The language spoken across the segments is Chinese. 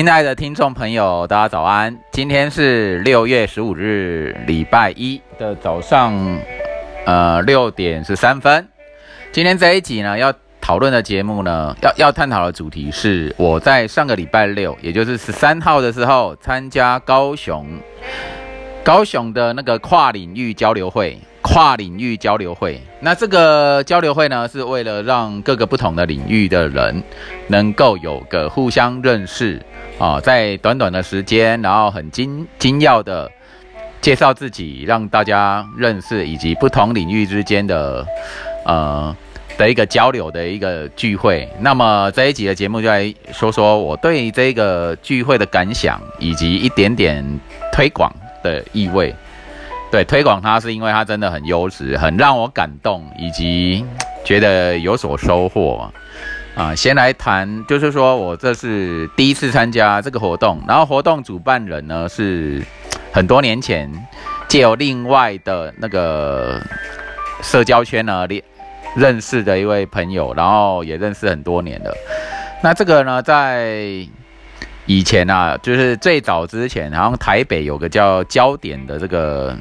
亲爱的听众朋友，大家早安！今天是六月十五日，礼拜一的早上，呃，六点十三分。今天这一集呢，要讨论的节目呢，要要探讨的主题是我在上个礼拜六，也就是十三号的时候，参加高雄高雄的那个跨领域交流会。跨领域交流会，那这个交流会呢，是为了让各个不同的领域的人能够有个互相认识啊，在短短的时间，然后很精精要的介绍自己，让大家认识，以及不同领域之间的呃的一个交流的一个聚会。那么这一集的节目就来说说我对这个聚会的感想，以及一点点推广的意味。对，推广它是因为它真的很优质，很让我感动，以及 觉得有所收获。啊，先来谈，就是说我这是第一次参加这个活动，然后活动主办人呢是很多年前借由另外的那个社交圈呢认认识的一位朋友，然后也认识很多年了。那这个呢，在以前啊，就是最早之前，好像台北有个叫焦点的这个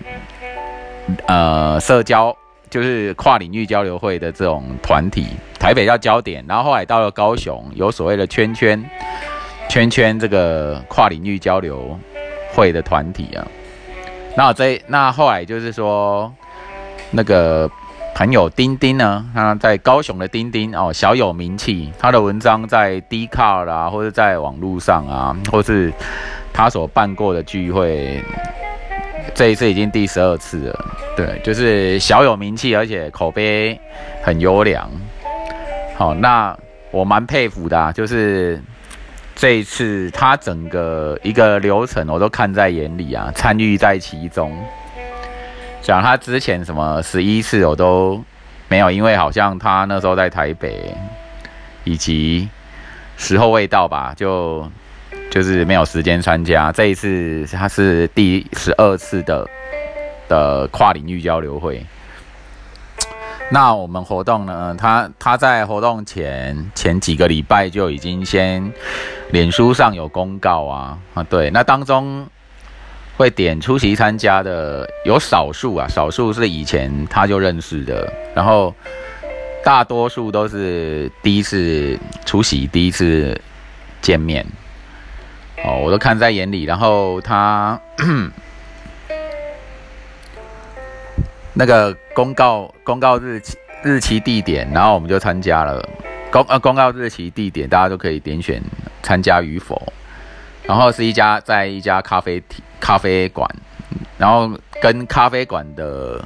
呃社交，就是跨领域交流会的这种团体，台北叫焦点，然后后来到了高雄，有所谓的圈圈圈圈这个跨领域交流会的团体啊。那这那后来就是说那个。朋友丁丁呢，他在高雄的丁丁哦，小有名气。他的文章在 d c a r 啦，或者在网络上啊，或是他所办过的聚会，这一次已经第十二次了。对，就是小有名气，而且口碑很优良。好，那我蛮佩服的，就是这一次他整个一个流程我都看在眼里啊，参与在其中。讲他之前什么十一次我都没有，因为好像他那时候在台北，以及时候未到吧，就就是没有时间参加。这一次他是第十二次的的跨领域交流会。那我们活动呢？他他在活动前前几个礼拜就已经先脸书上有公告啊啊，对，那当中。会点出席参加的有少数啊，少数是以前他就认识的，然后大多数都是第一次出席，第一次见面，哦，我都看在眼里。然后他 那个公告公告日期日期地点，然后我们就参加了公呃公告日期地点，大家都可以点选参加与否。然后是一家在一家咖啡厅。咖啡馆，然后跟咖啡馆的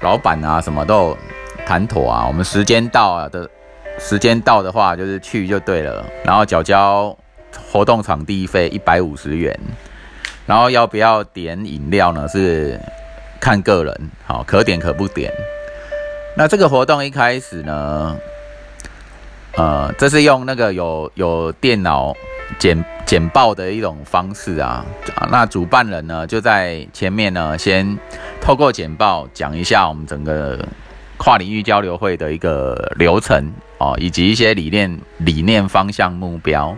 老板啊，什么都谈妥啊。我们时间到啊的，时间到的话就是去就对了。然后缴交活动场地费一百五十元。然后要不要点饮料呢？是看个人，好可点可不点。那这个活动一开始呢，呃，这是用那个有有电脑。简简报的一种方式啊，那主办人呢就在前面呢，先透过简报讲一下我们整个跨领域交流会的一个流程哦，以及一些理念、理念方向、目标，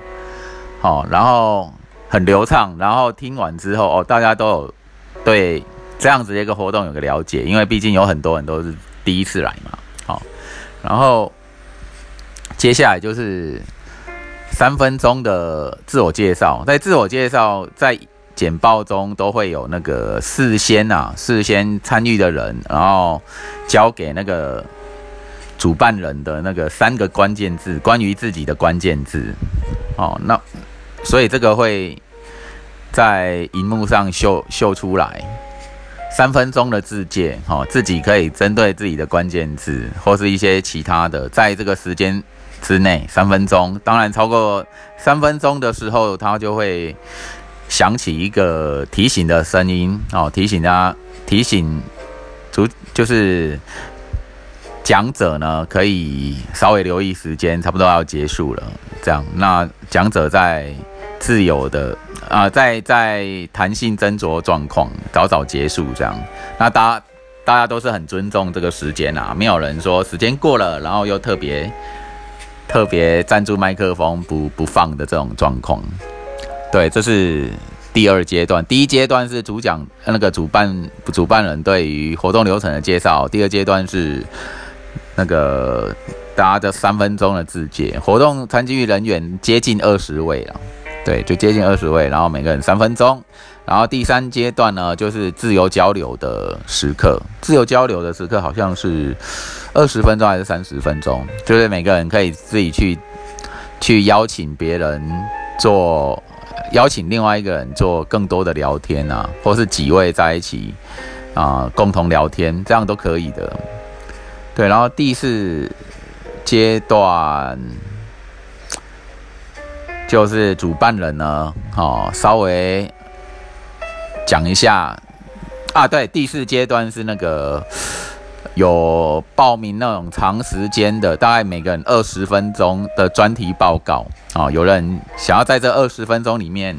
好，然后很流畅，然后听完之后哦，大家都有对这样子的一个活动有个了解，因为毕竟有很多人都是第一次来嘛，好，然后接下来就是。三分钟的自我介绍，在自我介绍在简报中都会有那个事先啊，事先参与的人，然后交给那个主办人的那个三个关键字，关于自己的关键字。哦，那所以这个会在荧幕上秀秀出来，三分钟的自介，哦，自己可以针对自己的关键字或是一些其他的，在这个时间。之内三分钟，当然超过三分钟的时候，他就会响起一个提醒的声音哦，提醒他提醒主就是讲者呢，可以稍微留意时间，差不多要结束了。这样，那讲者在自由的啊，在在弹性斟酌状况，早早结束这样。那大家大家都是很尊重这个时间啊，没有人说时间过了，然后又特别。特别站住麦克风不不放的这种状况，对，这是第二阶段。第一阶段是主讲那个主办主办人对于活动流程的介绍，第二阶段是那个大家的三分钟的自介。活动参与人员接近二十位了，对，就接近二十位，然后每个人三分钟。然后第三阶段呢，就是自由交流的时刻。自由交流的时刻好像是二十分钟还是三十分钟？就是每个人可以自己去去邀请别人做，邀请另外一个人做更多的聊天啊，或是几位在一起啊共同聊天，这样都可以的。对，然后第四阶段就是主办人呢，哦，稍微。讲一下啊，对，第四阶段是那个有报名那种长时间的，大概每个人二十分钟的专题报告啊。有人想要在这二十分钟里面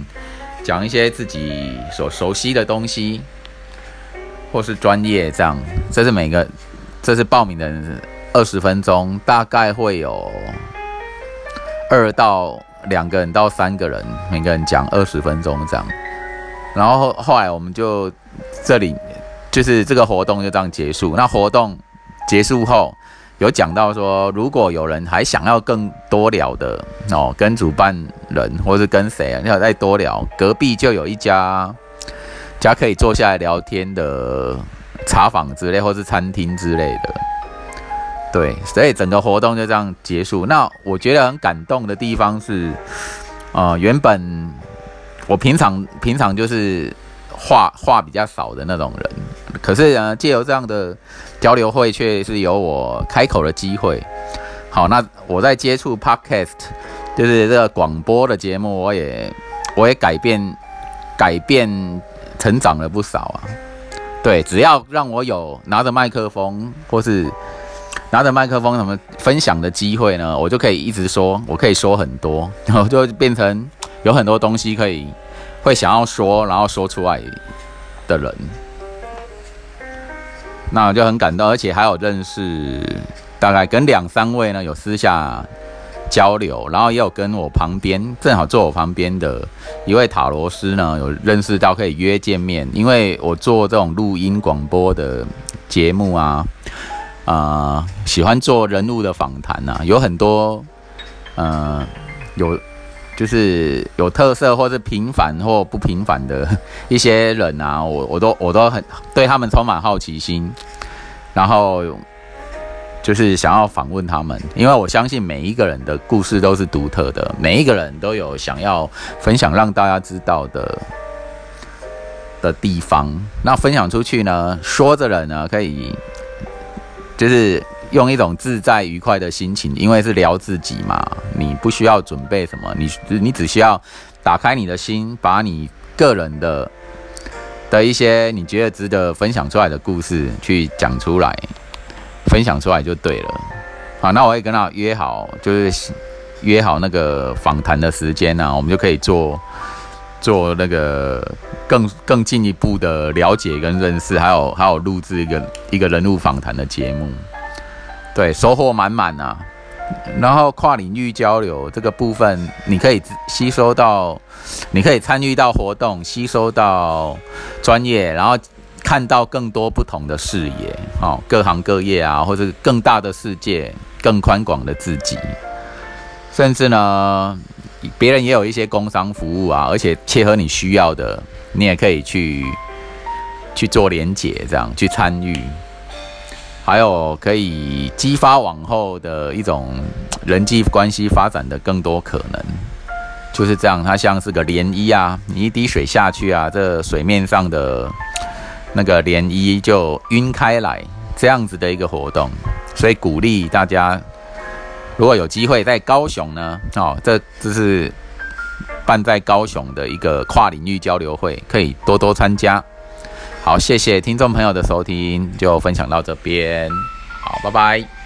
讲一些自己所熟悉的东西，或是专业这样。这是每个，这是报名的人二十分钟，大概会有二到两个人到三个人，每个人讲二十分钟这样。然后后来我们就这里就是这个活动就这样结束。那活动结束后有讲到说，如果有人还想要更多聊的哦，跟主办人或是跟谁啊，要再多聊，隔壁就有一家家可以坐下来聊天的茶坊之类或是餐厅之类的。对，所以整个活动就这样结束。那我觉得很感动的地方是，呃，原本。我平常平常就是话话比较少的那种人，可是呢，借由这样的交流会，却是有我开口的机会。好，那我在接触 podcast，就是这个广播的节目，我也我也改变改变成长了不少啊。对，只要让我有拿着麦克风或是拿着麦克风什么分享的机会呢，我就可以一直说，我可以说很多，然后就变成。有很多东西可以会想要说，然后说出来的人，那我就很感动，而且还有认识大概跟两三位呢有私下交流，然后也有跟我旁边正好坐我旁边的一位塔罗师呢有认识到可以约见面，因为我做这种录音广播的节目啊，啊喜欢做人物的访谈呐，有很多嗯有。就是有特色或是平凡或不平凡的一些人啊，我我都我都很对他们充满好奇心，然后就是想要访问他们，因为我相信每一个人的故事都是独特的，每一个人都有想要分享让大家知道的的地方。那分享出去呢，说的人呢可以就是。用一种自在愉快的心情，因为是聊自己嘛，你不需要准备什么，你你只需要打开你的心，把你个人的的一些你觉得值得分享出来的故事去讲出来，分享出来就对了。好，那我会跟他约好，就是约好那个访谈的时间呢，我们就可以做做那个更更进一步的了解跟认识，还有还有录制一个一个人物访谈的节目。对，收获满满啊！然后跨领域交流这个部分，你可以吸收到，你可以参与到活动，吸收到专业，然后看到更多不同的视野，哦，各行各业啊，或者更大的世界，更宽广的自己，甚至呢，别人也有一些工商服务啊，而且切合你需要的，你也可以去去做连结，这样去参与。还有可以激发往后的一种人际关系发展的更多可能，就是这样。它像是个涟漪啊，你一滴水下去啊，这水面上的那个涟漪就晕开来，这样子的一个活动。所以鼓励大家，如果有机会在高雄呢，哦，这这是办在高雄的一个跨领域交流会，可以多多参加。好，谢谢听众朋友的收听，就分享到这边。好，拜拜。